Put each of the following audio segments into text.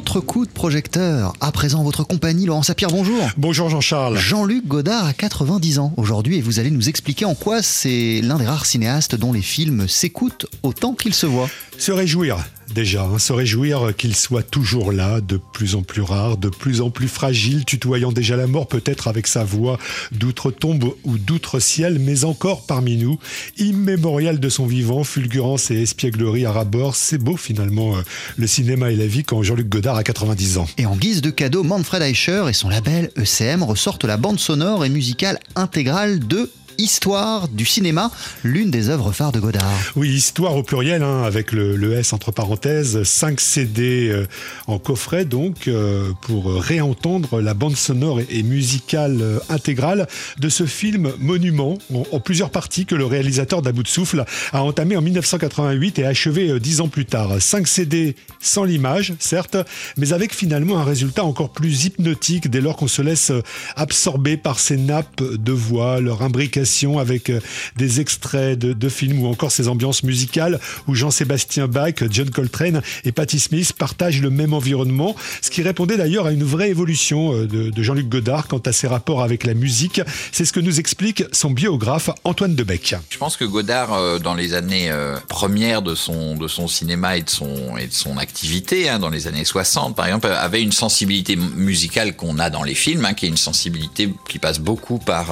autre coup de projecteur. À présent, votre compagnie, Laurent Sapir, bonjour. Bonjour Jean-Charles. Jean-Luc Godard a 90 ans aujourd'hui et vous allez nous expliquer en quoi c'est l'un des rares cinéastes dont les films s'écoutent autant qu'ils se voient. Se réjouir déjà, hein, se réjouir qu'il soit toujours là, de plus en plus rare, de plus en plus fragile, tutoyant déjà la mort peut-être avec sa voix d'outre-tombe ou d'outre-ciel, mais encore parmi nous, immémorial de son vivant, fulgurance et espièglerie à rabord, c'est beau finalement euh, le cinéma et la vie quand Jean-Luc Godard a 90 ans. Et en guise de cadeau, Manfred Eicher et son label ECM ressortent la bande sonore et musicale intégrale de Histoire du cinéma, l'une des œuvres phares de Godard. Oui, Histoire au pluriel, hein, avec le, S entre parenthèses, 5 CD euh, en coffret donc, euh, pour réentendre la bande sonore et, musicale euh, intégrale de ce film monument en, plusieurs parties que le réalisateur d'About de a entamé en 1988 et achevé dix ans plus tard. 5 CD sans l'image, certes, mais avec finalement un résultat encore plus hypnotique dès lors qu'on se laisse absorber par ces nappes de voix, leur imbrication avec euh, des extraits de, films ou encore ces ambiances musicales où Jean-Sébastien Bach, John Coltrane et Patti Smith partagent le même environnement, ce qui répondait d'ailleurs à une vraie évolution euh, de, Jean-Luc Godard quant à ses rapports avec la musique. C'est ce que nous explique son biographe Antoine Debec. Je pense que Godard, euh, dans les années premières de son, de son cinéma et de son, et de son activité, hein, dans les années 60 par exemple, avait une sensibilité musicale qu'on a dans les films, hein, qui est une sensibilité qui passe beaucoup par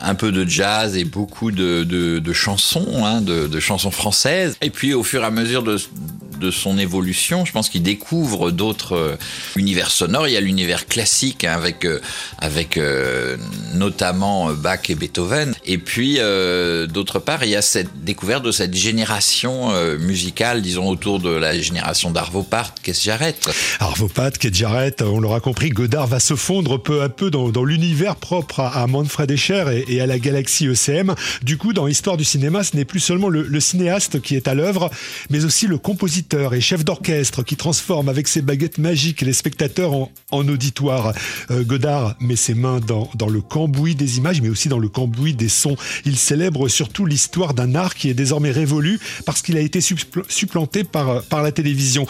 un peu de jazz et beaucoup de, chansons, hein, de, chansons françaises. Et puis au fur et à mesure de, de son évolution, je pense qu'il découvre d'autres euh, univers sonores. Il y a l'univers classique hein, avec, euh, avec euh, notamment Bach et Beethoven. Et puis, d'autre part, il y a cette découverte de cette génération musicale, disons, autour de la génération d'Arvo Part, Keith Jarrett. Arvo Part, Jarrett, on l'aura compris, Godard va se fondre peu à peu dans, l'univers propre à, Manfred Escher et, à la galaxie ECM. Du coup, dans l'histoire du cinéma, ce n'est plus seulement le, le cinéaste qui est à l'œuvre, mais aussi le compositeur et chef d'orchestre qui transforme avec ses baguettes magiques les spectateurs en, auditoire. Euh, Godard met ses mains dans, le cambouis des images, mais aussi dans le cambouis des sons. Il célèbre surtout l'histoire d'un art qui est désormais révolu parce qu'il a été supplanté par, par la télévision.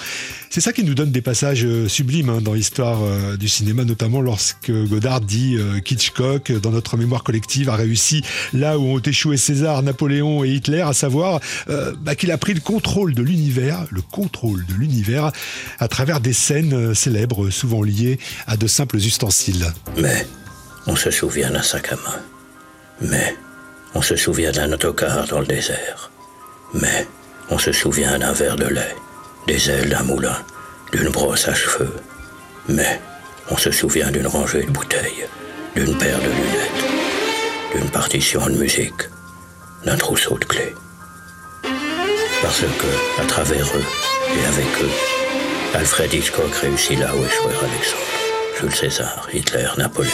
C'est ça qui nous donne des passages euh, sublimes hein, dans l'histoire euh, du cinéma, notamment lorsque Godard dit qu'Hitchcock, dans notre mémoire collective, a réussi là où ont échoué César, Napoléon et Hitler, à savoir bah, qu'il a pris le contrôle de l'univers, le contrôle de l'univers à travers des scènes euh, célèbres, souvent liées à de simples ustensiles. Mais on se souvient d'un sac à main. Mais on se souvient d'un autocar dans le désert. Mais on se souvient d'un verre de lait, des ailes d'un moulin, d'une brosse à cheveux. Mais on se souvient d'une rangée de bouteilles, d'une paire de lunettes, d'une partition de musique, d'un trousseau de clés. Parce que, à travers eux et avec eux, Alfred Hitchcock réussit là où échouait Alexandre, Jules César, Hitler, Napoléon.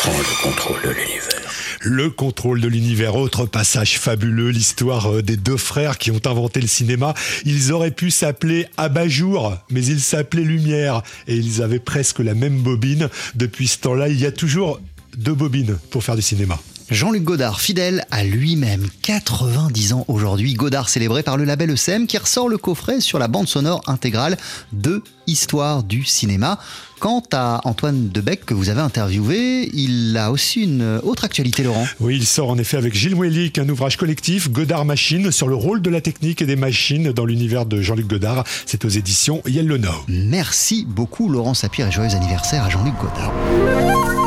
Prends le contrôle de l'univers. Le contrôle de l'univers, autre passage fabuleux, l'histoire euh, des deux frères qui ont inventé le cinéma. Ils auraient pu s'appeler Abat-jour, mais ils s'appelaient Lumière et ils avaient presque la même bobine. Depuis ce temps-là, il y a toujours deux bobines pour faire du cinéma. Jean-Luc Godard, fidèle à lui-même, 90 ans aujourd'hui, Godard célébré par le label ECM qui ressort le coffret sur la bande sonore intégrale de Histoire du cinéma. Quant à Antoine Debec que vous avez interviewé, il a aussi une autre actualité, Laurent. Oui, il sort en effet avec Gilles Mouelic, un ouvrage collectif, Godard Machine, sur le rôle de la technique et des machines dans l'univers de Jean-Luc Godard. C'est aux éditions Yellow Now. Merci beaucoup, Laurent Sapir, et joyeux anniversaire à Jean-Luc Godard.